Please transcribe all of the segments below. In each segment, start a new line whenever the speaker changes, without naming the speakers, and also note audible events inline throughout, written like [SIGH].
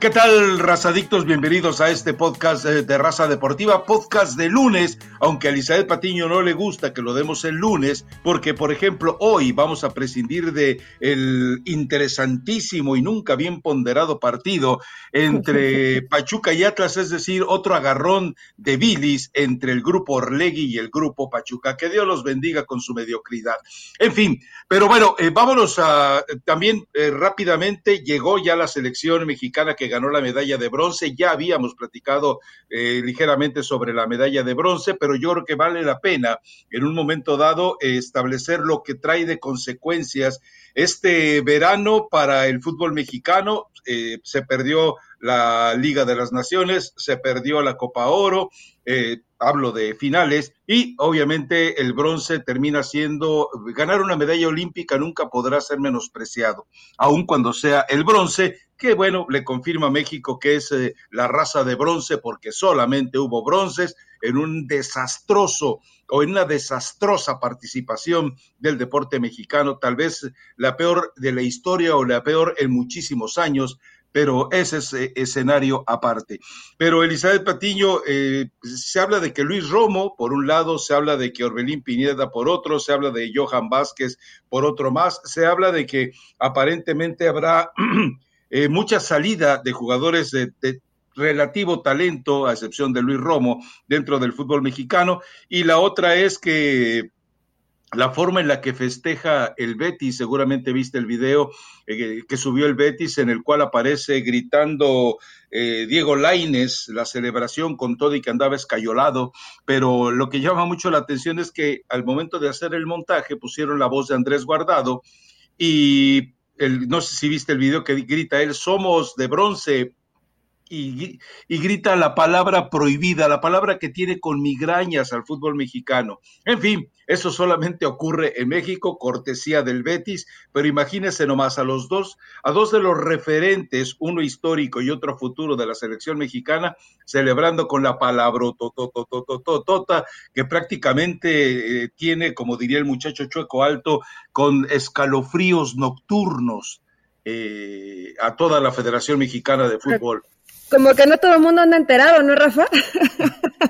¿Qué tal, razadictos? Bienvenidos a este podcast eh, de Raza Deportiva, podcast de lunes, aunque a Elizabeth Patiño no le gusta que lo demos el lunes, porque, por ejemplo, hoy vamos a prescindir de el interesantísimo y nunca bien ponderado partido entre [LAUGHS] Pachuca y Atlas, es decir, otro agarrón de bilis entre el grupo Orlegui y el grupo Pachuca. Que Dios los bendiga con su mediocridad. En fin, pero bueno, eh, vámonos a también eh, rápidamente, llegó ya la selección mexicana que ganó la medalla de bronce. Ya habíamos platicado eh, ligeramente sobre la medalla de bronce, pero yo creo que vale la pena en un momento dado establecer lo que trae de consecuencias este verano para el fútbol mexicano. Eh, se perdió la Liga de las Naciones, se perdió la Copa Oro, eh, hablo de finales, y obviamente el bronce termina siendo, ganar una medalla olímpica nunca podrá ser menospreciado, aun cuando sea el bronce, que bueno, le confirma a México que es eh, la raza de bronce porque solamente hubo bronces en un desastroso o en una desastrosa participación del deporte mexicano, tal vez la peor de la historia o la peor en muchísimos años, pero ese es eh, escenario aparte. Pero Elizabeth Patiño, eh, se habla de que Luis Romo, por un lado, se habla de que Orbelín Pineda por otro, se habla de Johan Vázquez por otro más, se habla de que aparentemente habrá [CLEARS THROAT] eh, mucha salida de jugadores de, relativo talento, a excepción de Luis Romo, dentro del fútbol mexicano, y la otra es que la forma en la que festeja el Betis, seguramente viste el video eh, que subió el Betis en el cual aparece gritando eh, Diego Laines, la celebración con todo y que andaba escayolado, pero lo que llama mucho la atención es que al momento de hacer el montaje pusieron la voz de Andrés Guardado y el, no sé si viste el video que grita él, somos de bronce, y, grita la palabra prohibida, la palabra que tiene con migrañas al fútbol mexicano. En fin, eso solamente ocurre en México, cortesía del Betis, pero imagínense nomás a los dos, a dos de los referentes, uno histórico y otro futuro de la selección mexicana, celebrando con la palabra tota, que prácticamente eh, tiene, como diría el muchacho Chueco Alto, con escalofríos nocturnos. Eh, a toda la Federación Mexicana de Fútbol.
Como que no todo el mundo anda enterado, ¿no, Rafa?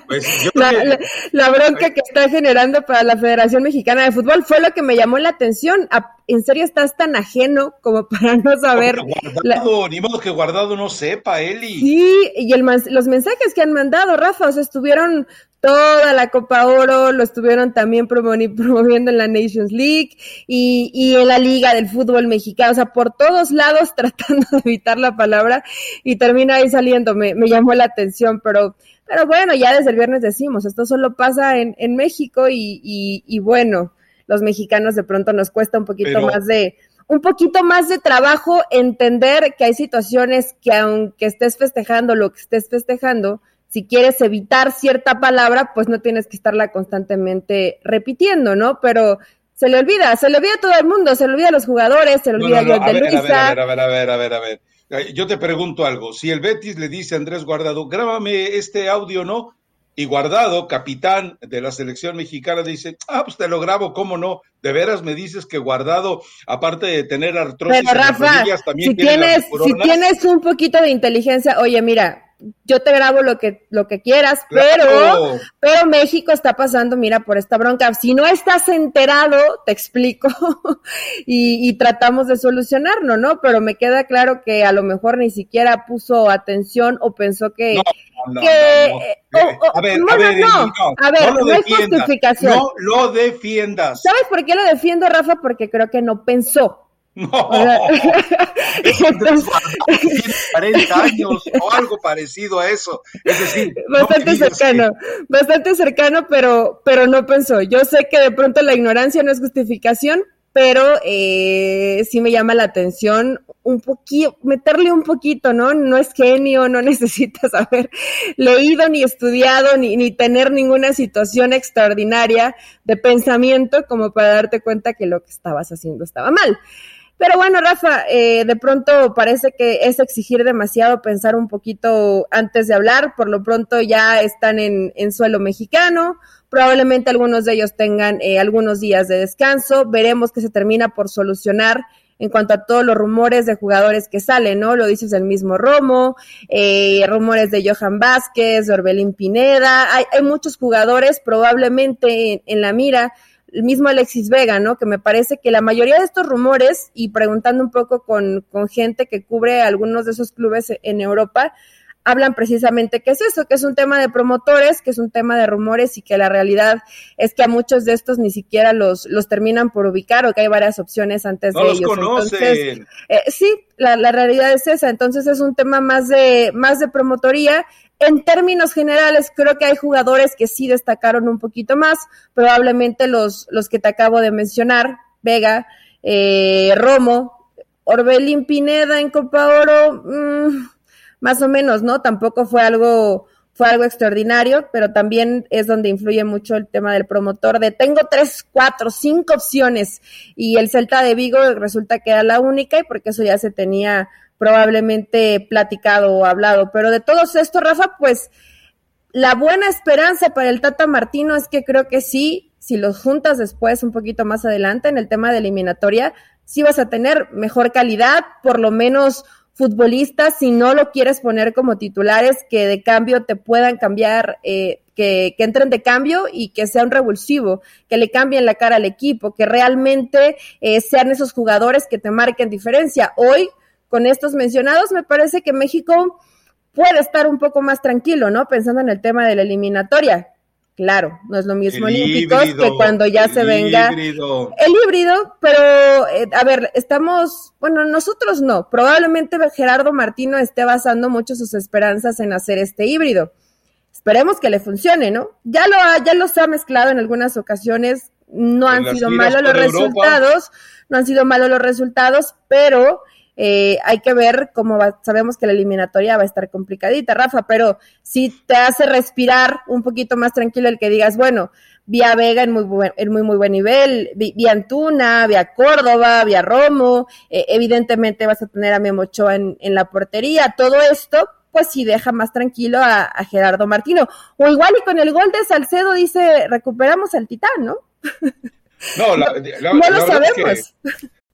Pues [LAUGHS] la, bronca que está generando para la Federación Mexicana de Fútbol fue lo que me llamó la atención. ¿En serio estás tan ajeno como [LAUGHS] para no saber?
Guardado, Ni modo que guardado no sepa, Eli.
Sí, y el, los mensajes que han mandado, Rafa, o sea, estuvieron toda la Copa Oro, lo estuvieron también [LAUGHS] promoviendo en la Nations League y, y, en la Liga del Fútbol Mexicano, o sea, por todos lados [LAUGHS] tratando de evitar la palabra y termina ahí saliendo, me, me llamó la atención, pero, pero bueno, ya desde el viernes decimos, esto solo pasa en, en México y, y, y, bueno, los mexicanos de pronto nos cuesta un poquito más de un poquito más de trabajo entender que hay situaciones que aunque estés festejando lo que estés festejando, si quieres evitar cierta palabra, pues no tienes que estarla constantemente repitiendo, ¿no? Pero se le olvida, se le olvida a todo el mundo, se le olvida a los jugadores, se le olvida a, no,
de Luisa. A ver, a ver, a ver, a ver, a ver, Yo te pregunto algo, si el Betis le dice a Andrés Guardado, grábame este audio, ¿no? Y Guardado, capitán de la selección mexicana, dice, ah, pues te lo grabo, ¿cómo no? De veras me dices que Guardado, aparte de tener artrosis
Pero, Rafa, también si tienes, si tienes un poquito de inteligencia, oye, mira, yo te grabo lo que, lo que quieras, pero, pero México está pasando, mira, por esta bronca. Si no estás enterado, te explico [LAUGHS] y, y, tratamos de solucionarlo, ¿no? Pero me queda claro que a lo mejor ni siquiera puso atención o pensó que...
No, no, no, a ver, a ver, no, a ver, no, hay justificación. No lo defiendas.
¿Sabes por qué lo defiendo, Rafa? Porque creo que no pensó. No, [LAUGHS]
Entonces, 40 años o algo parecido a eso. Es decir,
bastante cercano, bastante cercano, pero, pero no pensó. Yo sé que de pronto la ignorancia no es justificación, pero eh, sí me llama la atención un poquito, meterle un poquito, ¿no? No es genio, no [LAUGHS] necesitas haber leído ni estudiado ni, ni tener ninguna situación extraordinaria de pensamiento como para darte cuenta que lo que estabas haciendo estaba mal. Pero bueno, Rafa, eh, de pronto parece que es exigir demasiado pensar un poquito antes de hablar. Por lo pronto ya están en, en suelo mexicano. Probablemente algunos de ellos tengan eh, algunos días de descanso. Veremos que se termina por solucionar en cuanto a todos los rumores de jugadores que salen, ¿no? Lo dices el mismo Romo, eh, rumores de Johan Vázquez, de Orbelín Pineda, hay, hay muchos jugadores probablemente en, la mira, el mismo Alexis Vega, ¿no? Que me parece que la mayoría de estos rumores, y preguntando un poco con, con gente que cubre algunos de esos clubes en Europa, hablan precisamente que es eso, que es un tema de promotores, que es un tema de rumores y que la realidad es que a muchos de estos ni siquiera los, los terminan por ubicar o que hay varias opciones antes de ellos. Entonces, eh, sí, la, la realidad es esa. Entonces es un tema más de, más de promotoría. En términos generales, creo que hay jugadores que sí destacaron un poquito más, probablemente los, los que te acabo de mencionar, Vega, eh, Romo, Orbelín Pineda en Copa Oro, mmm, más o menos, ¿no? Tampoco fue algo, fue algo extraordinario, pero también es donde influye mucho el tema del promotor de tengo tres, cuatro, cinco opciones y el Celta de Vigo resulta que era la única y porque eso ya se tenía probablemente platicado o hablado. Pero de todos estos, Rafa, pues la buena esperanza para el Tata Martino es que creo que sí, si los juntas después un poquito más adelante en el tema de eliminatoria, sí vas a tener mejor calidad, por lo menos futbolistas, si no lo quieres poner como titulares, que de cambio te puedan cambiar, eh, que, entren de cambio y que sea un revulsivo, que le cambien la cara al equipo, que realmente eh, sean esos jugadores que te marquen diferencia. Hoy, con estos mencionados, me parece que México puede estar un poco más tranquilo, ¿no? Pensando en el tema de la eliminatoria. Claro, no es lo mismo olímpicos que cuando ya se venga el híbrido, pero eh, a ver, estamos, bueno, nosotros no, probablemente Gerardo Martino esté basando mucho sus esperanzas en hacer este híbrido. Esperemos que le funcione, ¿no? Ya lo ha, ya los ha mezclado en algunas ocasiones, no han sido malos los resultados, no han sido malos los resultados, pero eh, hay que ver cómo va, sabemos que la eliminatoria va a estar complicadita, Rafa, pero si te hace respirar un poquito más tranquilo el que digas, bueno, vía Vega en muy buen, en muy, muy buen nivel, vía Antuna, vía Córdoba, vía Romo, eh, evidentemente vas a tener a Memo Ochoa en, en, la portería, todo esto, pues sí deja más tranquilo a, a, Gerardo Martino. O igual y con el gol de Salcedo dice, recuperamos al titán, ¿no?
No, la, la, [LAUGHS] no lo sabemos.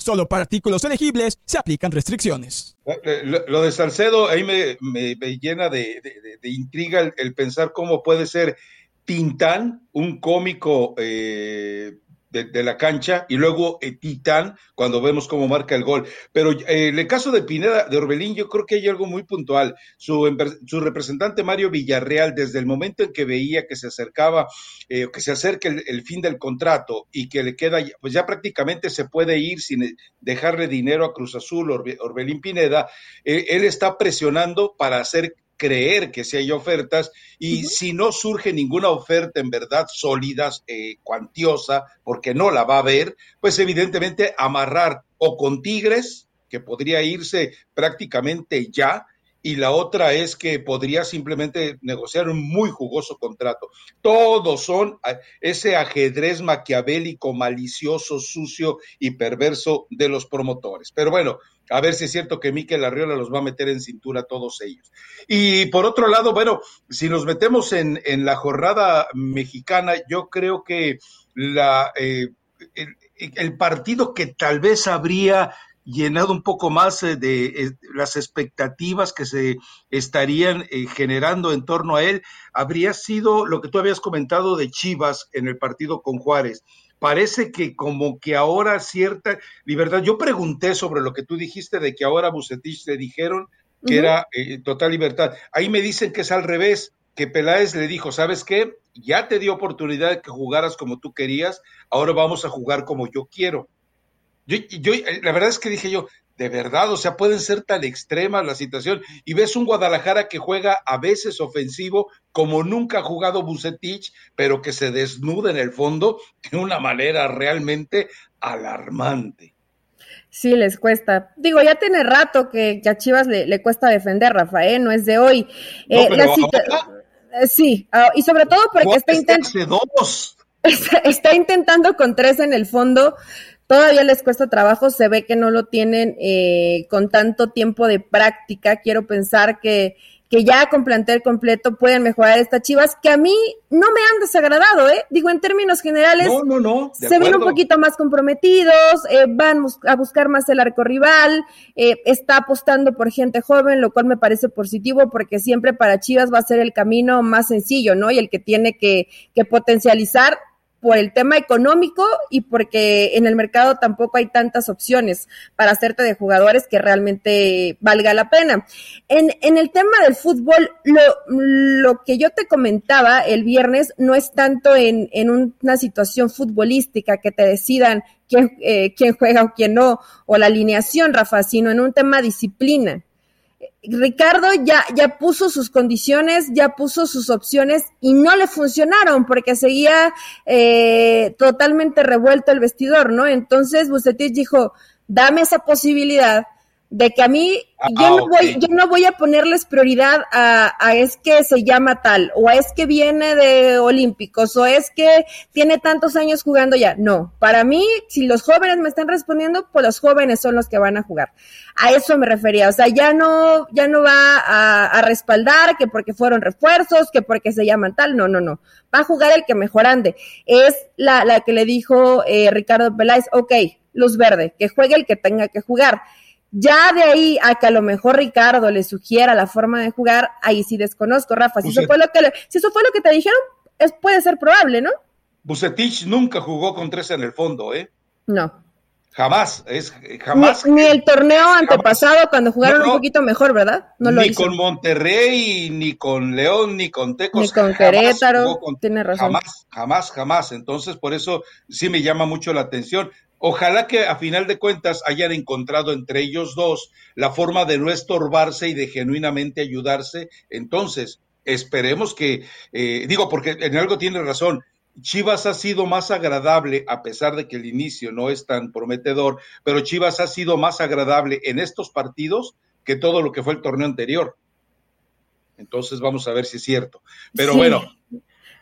Solo para artículos elegibles se aplican restricciones.
Eh, lo, de Salcedo ahí me, llena de, intriga el, pensar cómo puede ser Tintán, un cómico eh, de, la cancha y luego eh, Titán cuando vemos cómo marca el gol. Pero eh, en el caso de Pineda, de Orbelín, yo creo que hay algo muy puntual. Su, su representante Mario Villarreal, desde el momento en que veía que se acercaba, eh, que se acerca el, fin del contrato y que le queda, pues ya prácticamente se puede ir sin dejarle dinero a Cruz Azul, Orbelín Pineda, él está presionando para hacer creer que si hay ofertas y si no surge ninguna oferta en verdad sólida, eh, cuantiosa, porque no la va a haber, pues evidentemente amarrar o con Tigres, que podría irse prácticamente ya, y la otra es que podría simplemente negociar un muy jugoso contrato. Todos son ese ajedrez maquiavélico, malicioso, sucio y perverso de los promotores. Pero bueno, a ver si es cierto que Miquel Arriola los va a meter en cintura a todos ellos. Y por otro lado, bueno, si nos metemos en, en la jornada mexicana, yo creo que la, eh, el partido que tal vez habría llenado un poco más eh, de eh, las expectativas que se estarían eh, generando en torno a él, habría sido lo que tú habías comentado de Chivas en el partido con Juárez. Parece que como que ahora cierta libertad. Yo pregunté sobre lo que tú dijiste de que ahora Bucetich le dijeron que era eh, total libertad. Ahí me dicen que es al revés, que Peláez le dijo, ¿sabes qué? Ya te di oportunidad de que jugaras como tú querías, ahora vamos a jugar como yo quiero. Yo, yo, eh, la verdad es que dije yo, de verdad, o sea, pueden ser tan extremas la situación. Y ves un Guadalajara que juega a veces ofensivo, como nunca ha jugado Bucetich, pero que se desnuda en el fondo de una manera realmente alarmante.
Sí, les cuesta. Digo, ya tiene rato que, a Chivas le, cuesta defender, Rafael, ¿eh? no es de hoy. Eh, eh, sí, ah, y sobre todo porque está, intentando [LAUGHS] está, intentando con tres en el fondo. Todavía les cuesta trabajo, se ve que no lo tienen con tanto tiempo de práctica. Quiero pensar que que ya con plantel completo pueden mejorar estas Chivas, que a mí no me han desagradado, ¿eh? Digo, en términos generales,
no, no, no,
se ven un poquito más comprometidos, eh, van a buscar más el arco rival, eh, está apostando por gente joven, lo cual me parece positivo porque siempre para Chivas va a ser el camino más sencillo, ¿no? Y el que tiene que, que potencializar por el tema económico y porque en el mercado tampoco hay tantas opciones para hacerte de jugadores que realmente valga la pena. En, en el tema del fútbol, lo, lo que yo te comentaba el viernes no es tanto en, en una situación futbolística que te decidan quién, eh, quién juega o quién no, o la alineación, Rafa, sino en un tema disciplina. Ricardo ya, ya puso sus condiciones, ya puso sus opciones y no le funcionaron porque seguía eh, totalmente revuelto el vestidor, ¿no? Entonces Bucetich dijo, dame esa posibilidad de que a mí ah, yo no voy yo no voy a ponerles prioridad a, a, es que se llama tal o a es que viene de olímpicos o es que tiene tantos años jugando ya. No para mí si los jóvenes me están respondiendo pues los jóvenes son los que van a jugar. A eso me refería o sea ya no ya no va a, a respaldar que porque fueron refuerzos que porque se llaman tal no no no. Va a jugar el que mejor ande. Es la, la que le dijo eh, Ricardo Peláez ok luz verde que juegue el que tenga que jugar ya de ahí a que a lo mejor Ricardo le sugiera la forma de jugar, ahí sí desconozco, Rafa. Si, eso, fue lo que si eso fue lo que te dijeron, es, puede ser probable, ¿no?
Bucetich nunca jugó con tres en el fondo, ¿eh?
No.
Jamás, es jamás.
Ni, el torneo antepasado cuando jugaron un poquito mejor, ¿verdad?
No lo ni con Monterrey, ni con León, ni con Tecos.
Ni con Querétaro, tiene razón.
Jamás, jamás, jamás. Entonces, por eso sí me llama mucho la atención. Ojalá que a final de cuentas hayan encontrado entre ellos dos la forma de no estorbarse y de genuinamente ayudarse. Entonces, esperemos que, eh, digo, porque en algo tiene razón, Chivas ha sido más agradable, a pesar de que el inicio no es tan prometedor, pero Chivas ha sido más agradable en estos partidos que todo lo que fue el torneo anterior. Entonces vamos a ver si es cierto. Pero bueno,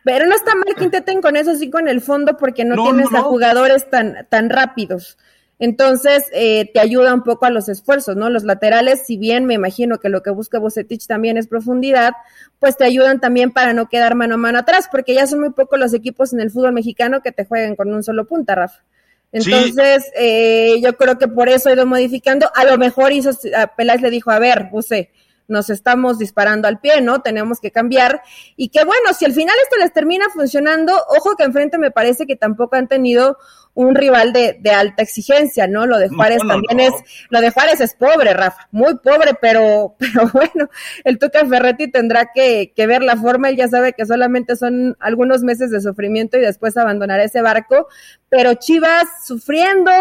pero no está mal que intenten con eso, sí con el fondo, porque no, tienes a jugadores tan, tan rápidos. Entonces, eh, te ayuda un poco a los esfuerzos, ¿no? Los laterales, si bien me imagino que lo que busca Bucetich también es profundidad, pues te ayudan también para no quedar mano a mano atrás, porque ya son muy pocos los equipos en el fútbol mexicano que te jueguen con un solo punta, Rafa. Entonces, eh, yo creo que por eso ha ido modificando. A lo mejor hizo, a Peláez le dijo, a ver, Buse, nos estamos disparando al pie, ¿no? Tenemos que cambiar. Y que bueno, si al final esto les termina funcionando, ojo que enfrente me parece que tampoco han tenido un rival de, de alta exigencia, ¿no? Lo de Juárez también es, lo de Juárez es pobre, Rafa, muy pobre, pero, [LAUGHS] pero bueno, el Tuca Ferretti tendrá que, que ver la forma, él ya sabe que solamente son algunos meses de sufrimiento y después abandonará ese barco, pero Chivas sufriendo,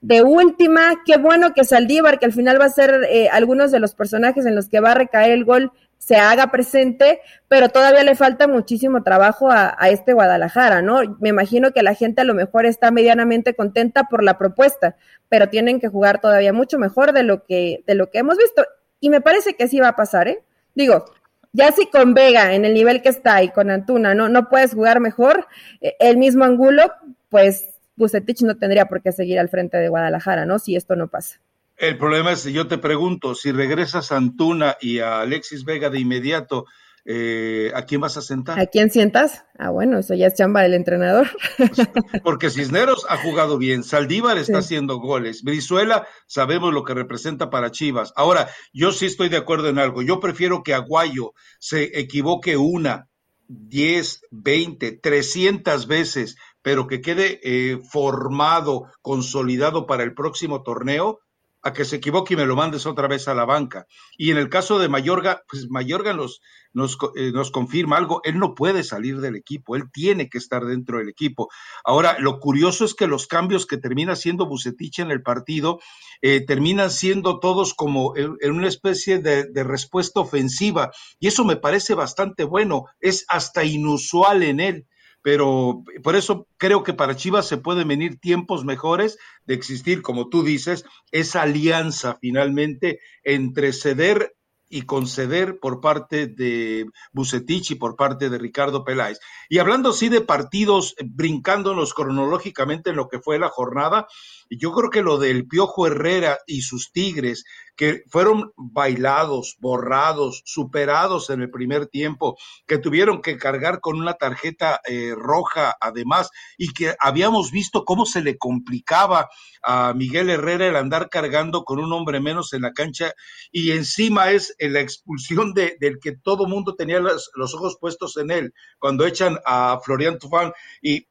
de última, qué bueno que Saldívar, que al final va a ser eh, algunos de los personajes en los que va a recaer el gol, se haga presente, pero todavía le falta muchísimo trabajo a, este Guadalajara, ¿no? Me imagino que la gente a lo mejor está medianamente contenta por la propuesta, pero tienen que jugar todavía mucho mejor de lo que, de lo que hemos visto. Y me parece que sí va a pasar, ¿eh? Digo, ya si con Vega en el nivel que está y con Antuna no, no puedes jugar mejor, eh, el mismo ángulo, pues Bucetich no tendría por qué seguir al frente de Guadalajara, ¿no? Si esto no pasa.
El problema es, yo te pregunto, si regresas a Antuna y a Alexis Vega de inmediato, eh, ¿a quién vas a sentar?
¿A quién sientas? Ah, bueno, eso ya es chamba del entrenador. [LAUGHS]
Porque Cisneros ha jugado bien, Saldívar está haciendo goles, Brizuela sabemos lo que representa para Chivas. Ahora, yo sí estoy de acuerdo en algo, yo prefiero que Aguayo se equivoque una, diez, veinte, trescientas veces pero que quede eh, formado, consolidado para el próximo torneo, a que se equivoque y me lo mandes otra vez a la banca. Y en el caso de Mayorga, pues Mayorga nos, nos, eh, nos, confirma algo, él no puede salir del equipo, él tiene que estar dentro del equipo. Ahora, lo curioso es que los cambios que termina haciendo Bucetich en el partido eh, terminan siendo todos como en, una especie de, de, respuesta ofensiva, y eso me parece bastante bueno, es hasta inusual en él pero por eso creo que para Chivas se pueden venir tiempos mejores de existir, como tú dices, esa alianza finalmente entre ceder y conceder por parte de Bucetich y por parte de Ricardo Peláez. Y hablando así de partidos, brincándonos cronológicamente en lo que fue la jornada, yo creo que lo del Piojo Herrera y sus Tigres, que fueron bailados, borrados, superados en el primer tiempo, que tuvieron que cargar con una tarjeta eh, roja además, y que habíamos visto cómo se le complicaba a Miguel Herrera el andar cargando con un hombre menos en la cancha, y encima es la expulsión de, del que todo mundo tenía los, los ojos puestos en él, cuando echan a Florian Tufán, y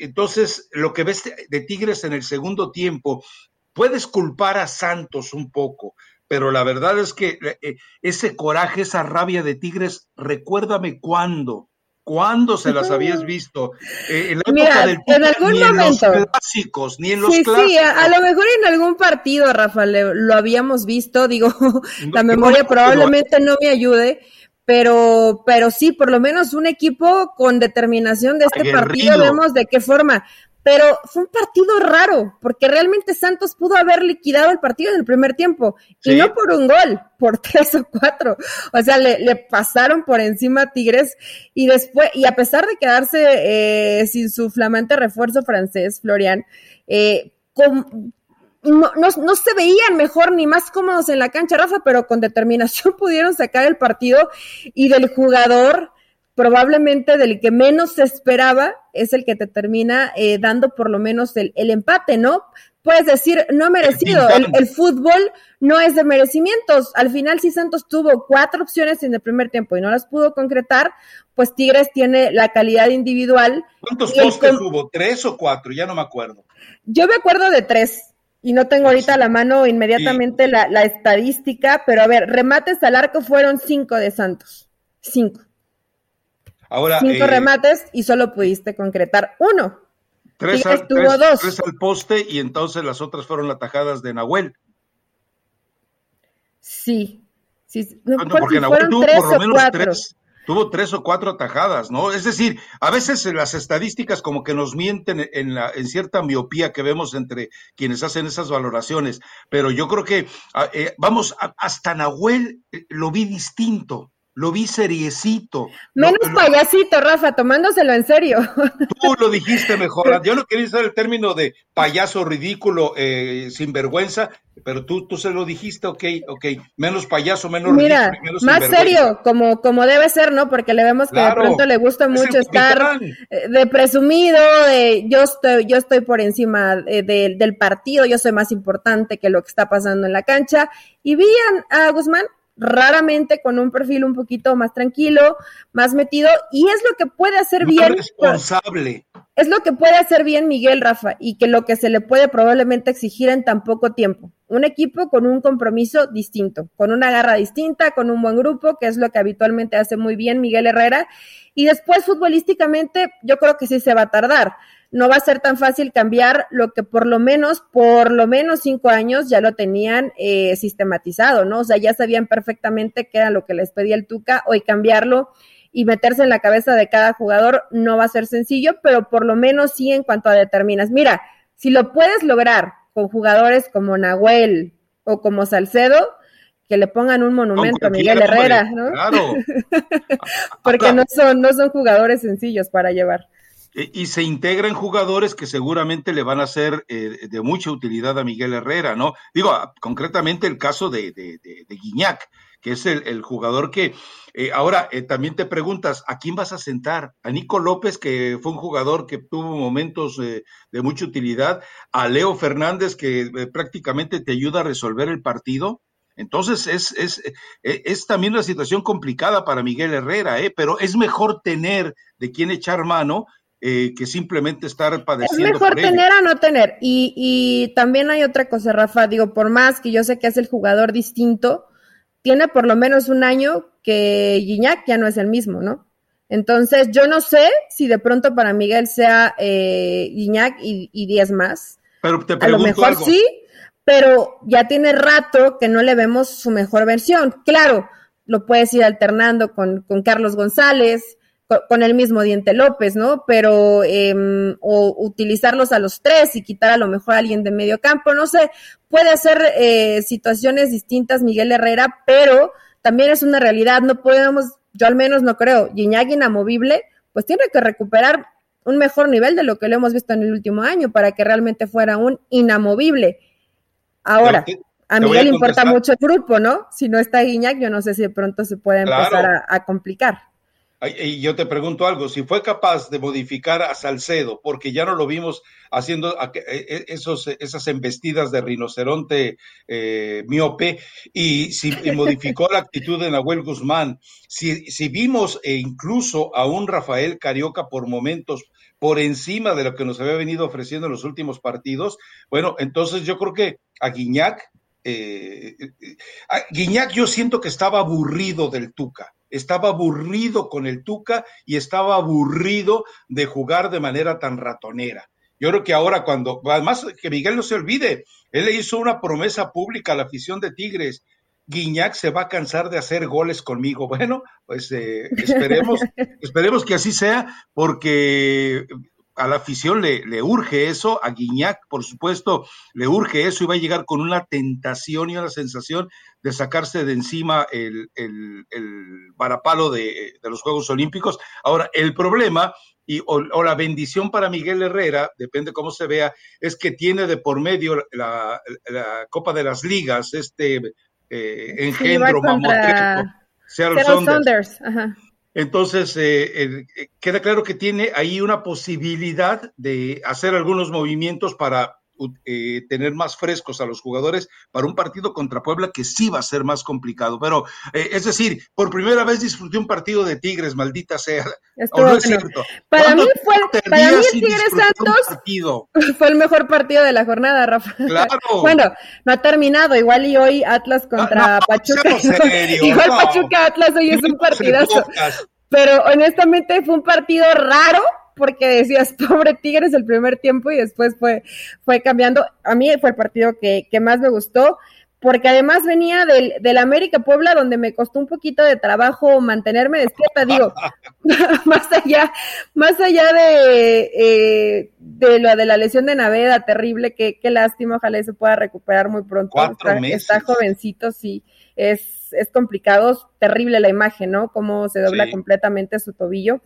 entonces, lo que ves de Tigres en el segundo tiempo, puedes culpar a Santos un poco, pero la verdad es que eh, ese coraje, esa rabia de Tigres, recuérdame cuándo. ¿Cuándo se las habías visto?
Eh, en la época del en algún ni momento.
en los clásicos, ni en los clásicos.
Sí, a, lo mejor en algún partido, Rafa, lo habíamos visto. Digo, [LAUGHS] la memoria probablemente no me ayude, pero, pero sí, por lo menos un equipo con determinación de este partido, vemos de qué forma. Pero fue un partido raro, porque realmente Santos pudo haber liquidado el partido en el primer tiempo, y no por un gol, por [LAUGHS] tres o cuatro. O sea, le, le pasaron por encima a Tigres, y después, y a pesar de quedarse eh, sin su flamante refuerzo francés, Florian, eh, con, no, no, se veían mejor ni más cómodos en la cancha, Rafa, pero con determinación [LAUGHS] pudieron sacar el partido y del jugador, probablemente del que menos se esperaba, es el que te termina eh, dando por lo menos el, el, empate, ¿no? Puedes decir, no merecido, el, el, fútbol no es de merecimientos. Al final, si Santos tuvo cuatro opciones en el primer tiempo y no las pudo concretar, pues Tigres tiene la calidad individual.
¿Cuántos postes hubo? ¿Tres o cuatro? Ya no me acuerdo.
Yo me acuerdo de tres y no tengo ahorita a la mano inmediatamente la, estadística, pero a ver, remates al arco fueron cinco de Santos. Cinco.
Ahora,
cinco eh, remates y solo pudiste concretar uno.
Tres al, dos. tres al poste y entonces las otras fueron atajadas de Nahuel.
Sí. sí.
No, porque Nahuel tuvo por lo menos tres tuvo tres o cuatro atajadas, ¿no? Es decir, a veces las estadísticas como que nos mienten en, la, en cierta miopía que vemos entre quienes hacen esas valoraciones, pero yo creo que, ah, eh, vamos, hasta Nahuel eh, lo vi distinto lo vi seriecito.
Menos payasito, Rafa, tomándoselo en serio. [LAUGHS]
Tú lo dijiste mejor. [LAUGHS] Yo no quería usar el término de payaso ridículo, eh, sinvergüenza, pero tú, tú se lo dijiste, ok, ok. Menos payaso, menos
Mira, más serio, como, como debe ser, ¿no? Porque le vemos que de pronto le gusta mucho estar eh, de presumido, de yo estoy, yo estoy por encima del partido, yo soy más importante que lo que está pasando en la cancha. Y vi a Guzmán raramente con un perfil un poquito más tranquilo, más metido, y es lo que puede hacer bien.
Responsable.
Es lo que puede hacer bien Miguel Rafa, y que lo que se le puede probablemente exigir en tan poco tiempo. Un equipo con un compromiso distinto, con una garra distinta, con un buen grupo, que es lo que habitualmente hace muy bien Miguel Herrera. Y después, futbolísticamente, yo creo que sí se va a tardar no va a ser tan fácil cambiar lo que por lo menos, por lo menos cinco años ya lo tenían eh, sistematizado, ¿no? O sea, ya sabían perfectamente qué era lo que les pedía el Tuca, hoy cambiarlo y meterse en la cabeza de cada jugador no va a ser sencillo, pero por lo menos sí en cuanto a determinas. Mira, si lo puedes lograr con jugadores como Nahuel o como Salcedo, que le pongan un monumento a Miguel Herrera, ¿no? Claro. [LAUGHS] Porque no son, no son jugadores sencillos para llevar.
E, y se integran jugadores que seguramente le van a ser eh, de mucha utilidad a Miguel Herrera, ¿no? Digo, concretamente el caso de, de, de, Guiñac, que es el, jugador que eh, ahora eh, también te preguntas, ¿a quién vas a sentar? ¿A Nico López, que fue un jugador que tuvo momentos de mucha utilidad? ¿A Leo Fernández, que prácticamente te ayuda a resolver el partido? Entonces es, es, es, también una situación complicada para Miguel Herrera, ¿eh? pero es mejor tener de quién echar mano eh, que simplemente estar padeciendo.
Es mejor tener a no tener. Y, y también hay otra cosa, Rafa, digo, por más que yo sé que es el jugador distinto, tiene por lo menos un año que Guiñac ya no es el mismo, ¿no? Entonces, yo no sé si de pronto para Miguel sea eh, Guiñac y, y 10 más.
Pero te pregunto
A lo mejor sí, pero ya tiene rato que no le vemos su mejor versión. Claro, lo puedes ir alternando con, con Carlos González, con, el mismo Diente López, ¿no? Pero, eh, o utilizarlos a los tres y quitar a lo mejor a alguien de medio campo, no sé, puede ser eh, situaciones distintas Miguel Herrera, pero también es una realidad, no podemos, yo al menos no creo, Gignac inamovible, pues tiene que recuperar un mejor nivel de lo que lo hemos visto en el último año para que realmente fuera un inamovible. Ahora, a Miguel importa mucho el grupo, ¿no? Si no está Guiñac, yo no sé si de pronto se puede empezar a, complicar.
Y yo te pregunto algo, si fue capaz de modificar a Salcedo, porque ya no lo vimos haciendo e, e, esos, esas embestidas de rinoceronte eh, miope, y si modificó la actitud de Nahuel Guzmán, si, vimos incluso a un Rafael Carioca por momentos por encima de lo que nos había venido ofreciendo en los últimos partidos, bueno, entonces yo creo que a Guiñac, eh, eh, Guiñac yo siento que estaba aburrido del Tuca, estaba aburrido con el Tuca y estaba aburrido de jugar de manera tan ratonera. Yo creo que ahora cuando, además que Miguel no se olvide, él le hizo una promesa pública a la afición de Tigres Guiñac se va a cansar de hacer goles conmigo. Bueno, pues eh, esperemos, [LAUGHS] esperemos que así sea, porque a la afición le, le, urge eso, a Guiñac, por supuesto, le urge eso y va a llegar con una tentación y una sensación de sacarse de encima el, el, el varapalo de, de, los Juegos Olímpicos. Ahora, el problema y, o, o, la bendición para Miguel Herrera, depende cómo se vea, es que tiene de por medio la, la Copa de las Ligas, este eh, engendro sí, Saunders. Entonces, eh, queda claro que tiene ahí una posibilidad de hacer algunos movimientos para eh, tener más frescos a los jugadores para un partido contra Puebla que sí va a ser más complicado. Pero, eh, es decir, por primera vez disfruté un partido de Tigres, maldita sea.
No es cierto. Para mí fue, para mí el Tigres Santos [LAUGHS] fue el mejor partido de la jornada, Rafa.
Claro. [LAUGHS]
bueno, no ha terminado, igual y hoy Atlas contra Pachuca. [LAUGHS] igual Pachuca Atlas hoy es un partidazo. Pero honestamente fue un partido raro porque decías, [LAUGHS] pobre Tigres el primer tiempo y después fue, fue cambiando. A mí fue el partido que, que más me gustó, porque además venía del, del América Puebla, donde me costó un poquito de trabajo mantenerme despierta, digo, [LAUGHS] [LAUGHS] más allá, más allá de, eh, de lo de la lesión de Naveda, terrible, qué, qué lástima, ojalá se pueda recuperar muy pronto.
Está,
está, jovencito, sí, es, es complicado, terrible la imagen, ¿no? Cómo se dobla sí. completamente su tobillo.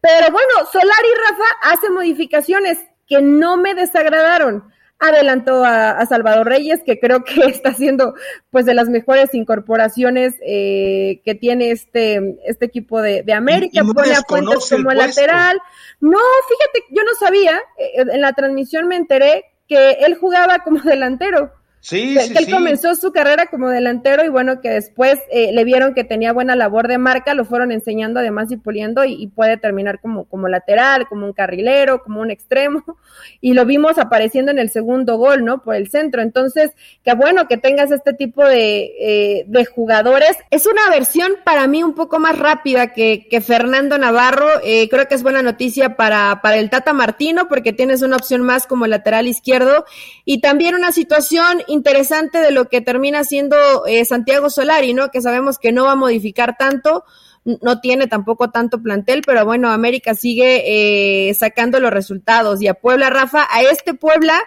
Pero bueno, Solari Rafa hace modificaciones que no me desagradaron. Adelantó a, a, Salvador Reyes, que creo que [LAUGHS] está siendo pues de las mejores incorporaciones eh, que tiene este, este equipo de, de América.
no
Pone a Fuentes como lateral. No, fíjate, yo no sabía, eh, en la transmisión me enteré que él jugaba como delantero.
Sí,
que,
sí,
él
sí.
comenzó su carrera como delantero y bueno, que después eh, le vieron que tenía buena labor de marca, lo fueron enseñando además y puliendo y, y, puede terminar como, como lateral, como un carrilero, como un extremo [LAUGHS] y lo vimos apareciendo en el segundo gol, ¿no? Por el centro. Entonces, qué bueno que tengas este tipo de, eh, de jugadores. Es una versión para mí un poco más rápida que, que Fernando Navarro. Eh, creo que es buena noticia para, para el Tata Martino porque tienes una opción más como lateral izquierdo y también una situación interesante de lo que termina siendo eh, Santiago Solari, ¿no? Que sabemos que no va a modificar tanto, no tiene tampoco tanto plantel, pero bueno, América sigue eh, sacando los resultados. Y a Puebla, Rafa, a este Puebla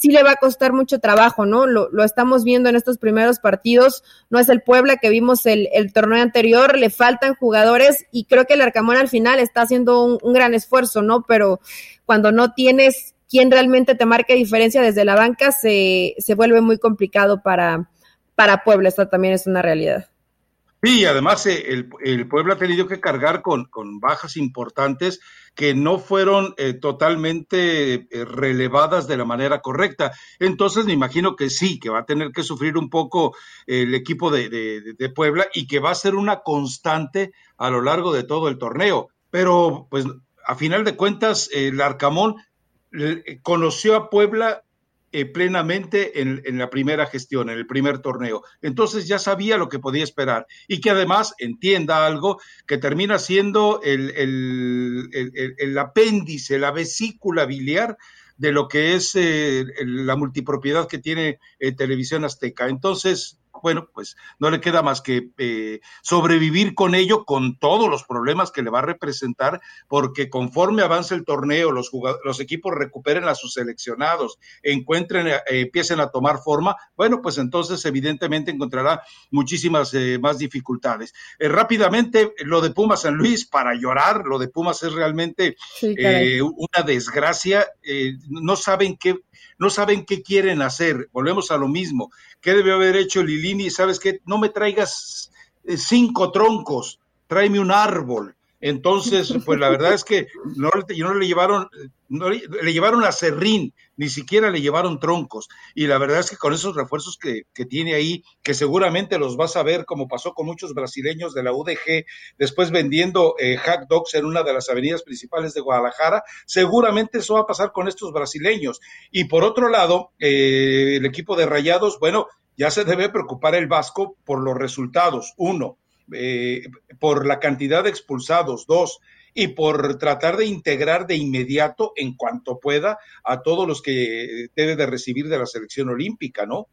sí le va a costar mucho trabajo, ¿no? Lo, lo estamos viendo en estos primeros partidos, no es el Puebla que vimos el, torneo anterior, le faltan jugadores y creo que el Arcamón al final está haciendo un gran esfuerzo, ¿no? Pero cuando no tienes quien realmente te marque diferencia desde la banca, se, se vuelve muy complicado para, para Puebla. Esto también es una realidad.
Sí, además eh, el, el Puebla ha tenido que cargar con, con bajas importantes que no fueron eh, totalmente eh, relevadas de la manera correcta. Entonces me imagino que sí, que va a tener que sufrir un poco el equipo de, de, de, Puebla y que va a ser una constante a lo largo de todo el torneo. Pero pues a final de cuentas, el Arcamón conoció a Puebla eh, plenamente en, la primera gestión, en el primer torneo. Entonces ya sabía lo que podía esperar y que además entienda algo que termina siendo el, el apéndice, la vesícula biliar de lo que es eh, la multipropiedad que tiene eh, Televisión Azteca. Entonces, bueno, pues no le queda más que eh, sobrevivir con ello, con todos los problemas que le va a representar, porque conforme avance el torneo, los, los equipos recuperen a sus seleccionados, encuentren, eh, empiecen a tomar forma, bueno, pues entonces evidentemente encontrará muchísimas eh, más dificultades. rápidamente, lo de Pumas San Luis, para llorar, lo de Pumas es realmente una desgracia, no saben qué no saben qué quieren hacer. Volvemos a lo mismo. ¿Qué debe haber hecho Lilini? ¿Sabes qué? No me traigas eh, cinco troncos, tráeme un árbol. Entonces, [LAUGHS] pues la verdad es que no, no le llevaron, no le, llevaron a Serrín, ni siquiera le llevaron troncos. Y la verdad es que con esos refuerzos que, tiene ahí, que seguramente los vas a ver, como pasó con muchos brasileños de la UDG, después vendiendo eh, hack dogs en una de las avenidas principales de Guadalajara, seguramente eso va a pasar con estos brasileños. Y por otro lado, eh, el equipo de Rayados, bueno, ya se debe preocupar el Vasco por los resultados. Uno, eh, por la cantidad de expulsados, dos, y por tratar de integrar de inmediato, en cuanto pueda, a todos los que debe de recibir de la selección olímpica, ¿no?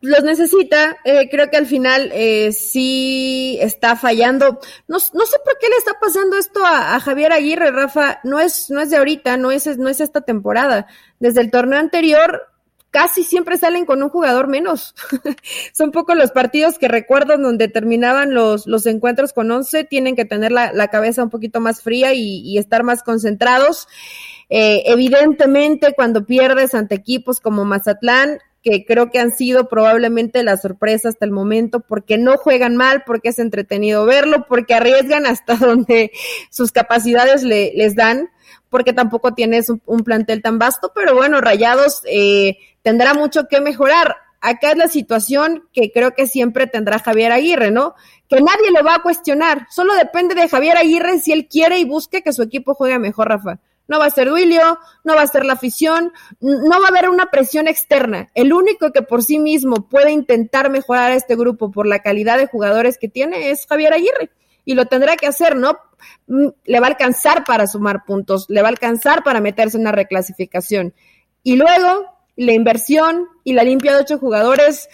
Los necesita, eh, creo que al final eh, sí está fallando. No, no, sé por qué le está pasando esto a, a, Javier Aguirre, Rafa. No es, no es de ahorita, no es, no es esta temporada. Desde el torneo anterior casi siempre salen con un jugador menos. [LAUGHS] Son pocos los partidos que recuerdo donde terminaban los, los encuentros con 11, tienen que tener la, la cabeza un poquito más fría y, estar más concentrados. Eh, evidentemente, cuando pierdes ante equipos como Mazatlán, que creo que han sido probablemente la sorpresa hasta el momento, porque no juegan mal, porque es entretenido verlo, porque arriesgan hasta [LAUGHS] donde sus capacidades le, les dan, porque tampoco tienes un, plantel tan vasto, pero bueno, Rayados eh, tendrá mucho que mejorar. Acá es la situación que creo que siempre tendrá Javier Aguirre, ¿no? Que nadie lo va a cuestionar. Solo depende de Javier Aguirre si él quiere y busque que su equipo juegue mejor, Rafa. No va a ser Duilio, no va a ser la afición, no va a haber una presión externa. El único que por sí mismo puede intentar mejorar a este grupo por la calidad de jugadores que tiene es Javier Aguirre. Y lo tendrá que hacer, ¿no? Mm, le va a alcanzar para sumar puntos, le va a alcanzar para meterse en una reclasificación. Y luego la inversión y la limpia de ocho jugadores,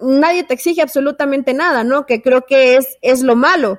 nadie te exige absolutamente nada, ¿no? Que creo que es, es lo malo.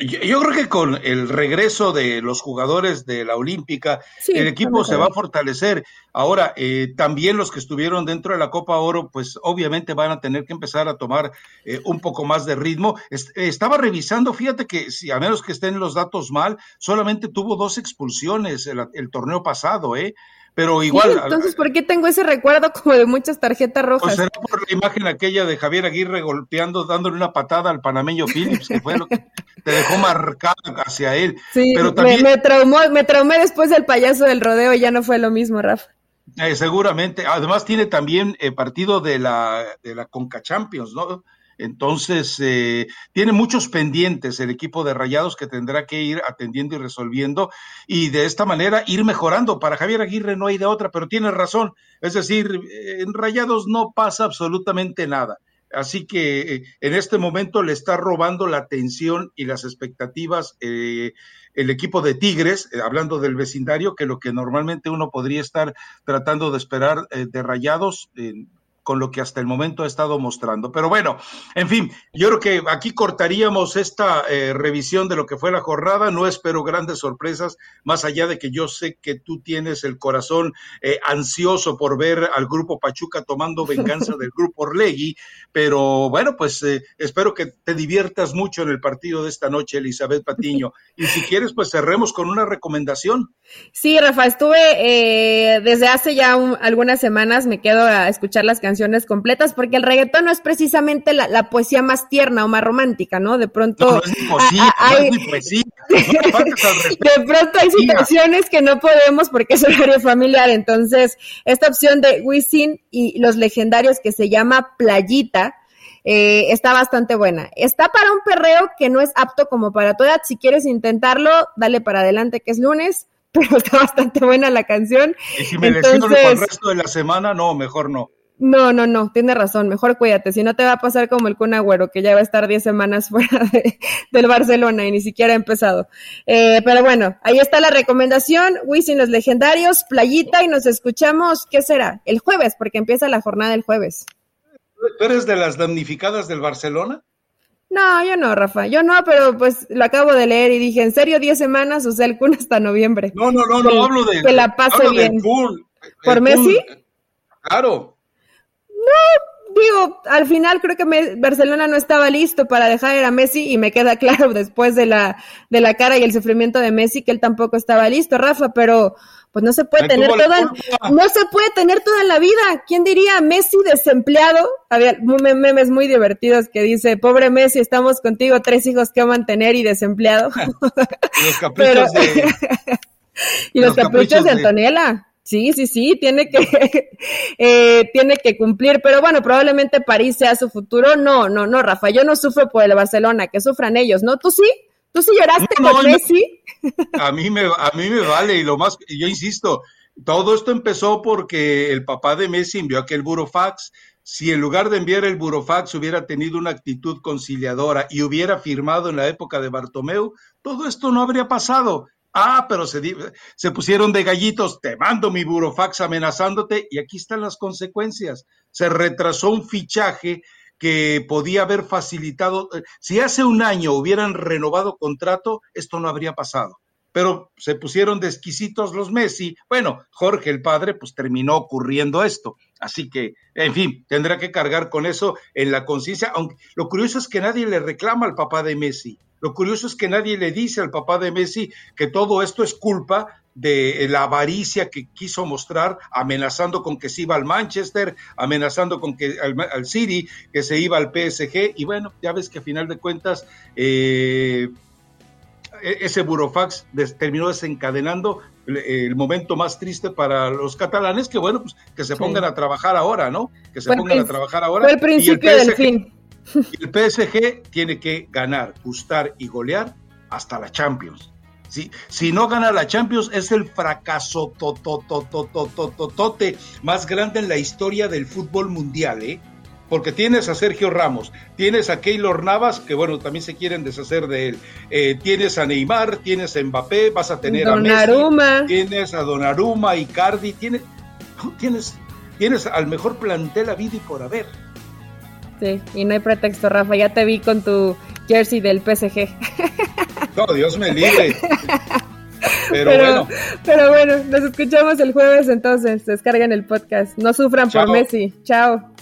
Yo, creo que con el regreso de los jugadores de la Olímpica, el equipo se va a fortalecer. Ahora, eh, también los que estuvieron dentro de la Copa Oro, pues obviamente van a tener que empezar a tomar eh, un poco más de ritmo. estaba revisando, fíjate que si a menos que estén los datos mal, solamente tuvo dos expulsiones el, el torneo pasado, ¿eh? Pero igual.
entonces, ¿por qué tengo ese recuerdo como de muchas tarjetas rojas? Pues
será por la imagen aquella de Javier Aguirre golpeando, dándole una patada al panameño Phillips, que fue lo que te dejó marcado hacia él.
Sí, pero también... me, traumó, me traumé después del payaso del rodeo y ya no fue lo mismo, Rafa.
Eh, seguramente. Además tiene también eh, partido de la, de la Conca Champions, ¿no? Entonces, eh, tiene muchos pendientes el equipo de Rayados que tendrá que ir atendiendo y resolviendo y de esta manera ir mejorando. Para Javier Aguirre no hay de otra, pero tiene razón. Es decir, en Rayados no pasa absolutamente nada. Así que eh, en este momento le está robando la atención y las expectativas eh, el equipo de Tigres, eh, hablando del vecindario, que lo que normalmente uno podría estar tratando de esperar de Rayados, con lo que hasta el momento ha estado mostrando. Pero bueno, en fin, yo creo que aquí cortaríamos esta eh, revisión de lo que fue la jornada. No espero grandes sorpresas, más allá de que yo sé que tú tienes el corazón eh, ansioso por ver al grupo Pachuca tomando venganza del [LAUGHS] grupo Orlegui. Pero bueno, pues eh, espero que te diviertas mucho en el partido de esta noche, Elizabeth Patiño. Y si quieres, pues cerremos con una recomendación.
Sí, Rafa, estuve desde hace ya algunas semanas, me quedo a escuchar las canciones canciones completas, porque el reggaetón no es precisamente la, poesía más tierna o más romántica, ¿no? De pronto... hay, [LAUGHS] de pronto hay situaciones que no podemos porque es horario familiar, entonces esta opción de Wisin y los legendarios que se llama Playita, eh, está bastante buena. Está para un perreo que no es apto como para tu edad. Si quieres intentarlo, dale para adelante que es lunes, [LAUGHS] pero está bastante buena la canción.
Y si me Entonces, lesiono el resto de la semana, no, mejor no.
No, no, no, tiene razón, mejor cuídate, si no te va a pasar como el Kun Agüero, que ya va a estar 10 semanas [LAUGHS] fuera del Barcelona y ni siquiera ha empezado. Eh, pero bueno, ahí está la recomendación, Wisin los legendarios, playita y nos escuchamos, ¿qué será? El jueves, porque empieza la jornada el jueves.
¿Tú eres de las damnificadas del Barcelona?
No, yo no, Rafa, yo no, pero pues lo acabo de leer y dije, ¿en serio 10 semanas? O sea, el Kun hasta noviembre.
No, no, no, no, hablo de...
Que la pase bien. ¿Por Messi?
claro.
No, digo, al final creo que Barcelona no estaba listo para dejar ir a Messi y me queda [LAUGHS] claro después de la, de la cara y el sufrimiento de Messi que él tampoco estaba listo, Rafa, pero pues no se puede tener toda, no se puede tener toda la vida. ¿Quién diría Messi desempleado? Había memes muy divertidos que dice, pobre Messi, estamos contigo, tres hijos que mantener y desempleado. [LAUGHS]
y [LAUGHS] los caprichos de...
y los, caprichos, de Antonella. Sí, sí, sí, tiene que, [LAUGHS] eh, tiene que cumplir, pero bueno, probablemente París sea su futuro. No, no, no, Rafa, yo no sufro por el Barcelona, que sufran ellos, ¿no? ¿Tú sí? ¿Tú sí lloraste con Messi?
a mí me, a mí me vale, y lo más, yo insisto, todo esto empezó porque el papá de Messi envió aquel burofax. Si en lugar de enviar el burofax hubiera tenido una actitud conciliadora y hubiera firmado en la época de Bartomeu, todo esto no habría pasado. Ah, pero se, se pusieron de gallitos, te mando mi burofax amenazándote y aquí están las consecuencias. Se retrasó un fichaje que podía haber facilitado, eh, si hace un año hubieran renovado contrato, esto no habría pasado. Pero se pusieron de exquisitos los Messi. Bueno, Jorge, el padre, pues terminó ocurriendo esto. Así que, en fin, tendrá que cargar con eso en la conciencia. Aunque lo curioso es que nadie le reclama al papá de Messi. Lo curioso es que nadie le dice al papá de Messi que todo esto es culpa de la avaricia que quiso mostrar, amenazando con que se iba al Manchester, amenazando con que al, City, que se iba al PSG, y bueno, ya ves que a final de cuentas eh, e-, ese burofax terminó desencadenando el, momento más triste para los catalanes, que bueno, pues que se pongan a trabajar ahora, ¿no? Que se pongan a trabajar ahora.
Fue el principio del fin.
Y el PSG tiene que ganar, gustar y golear hasta la Champions. Si, si no gana la Champions, es el fracaso totototototote más grande en la historia del fútbol mundial, ¿eh? Porque tienes a Sergio Ramos, tienes a Keylor Navas, que bueno, también se quieren deshacer de él. Eh, tienes a Neymar, tienes a Mbappé, vas a tener a Messi, tienes a Donnarumma, Icardi, tienes, tienes, tienes al mejor plantel a vida y por haber.
Sí, y no hay pretexto, Rafa, ya te vi con tu jersey del PSG. [LAUGHS]
No, Dios me libre. [LAUGHS] Pero, bueno.
Pero bueno, nos escuchamos el jueves entonces. Descarguen el podcast. No sufran por Messi. Chao.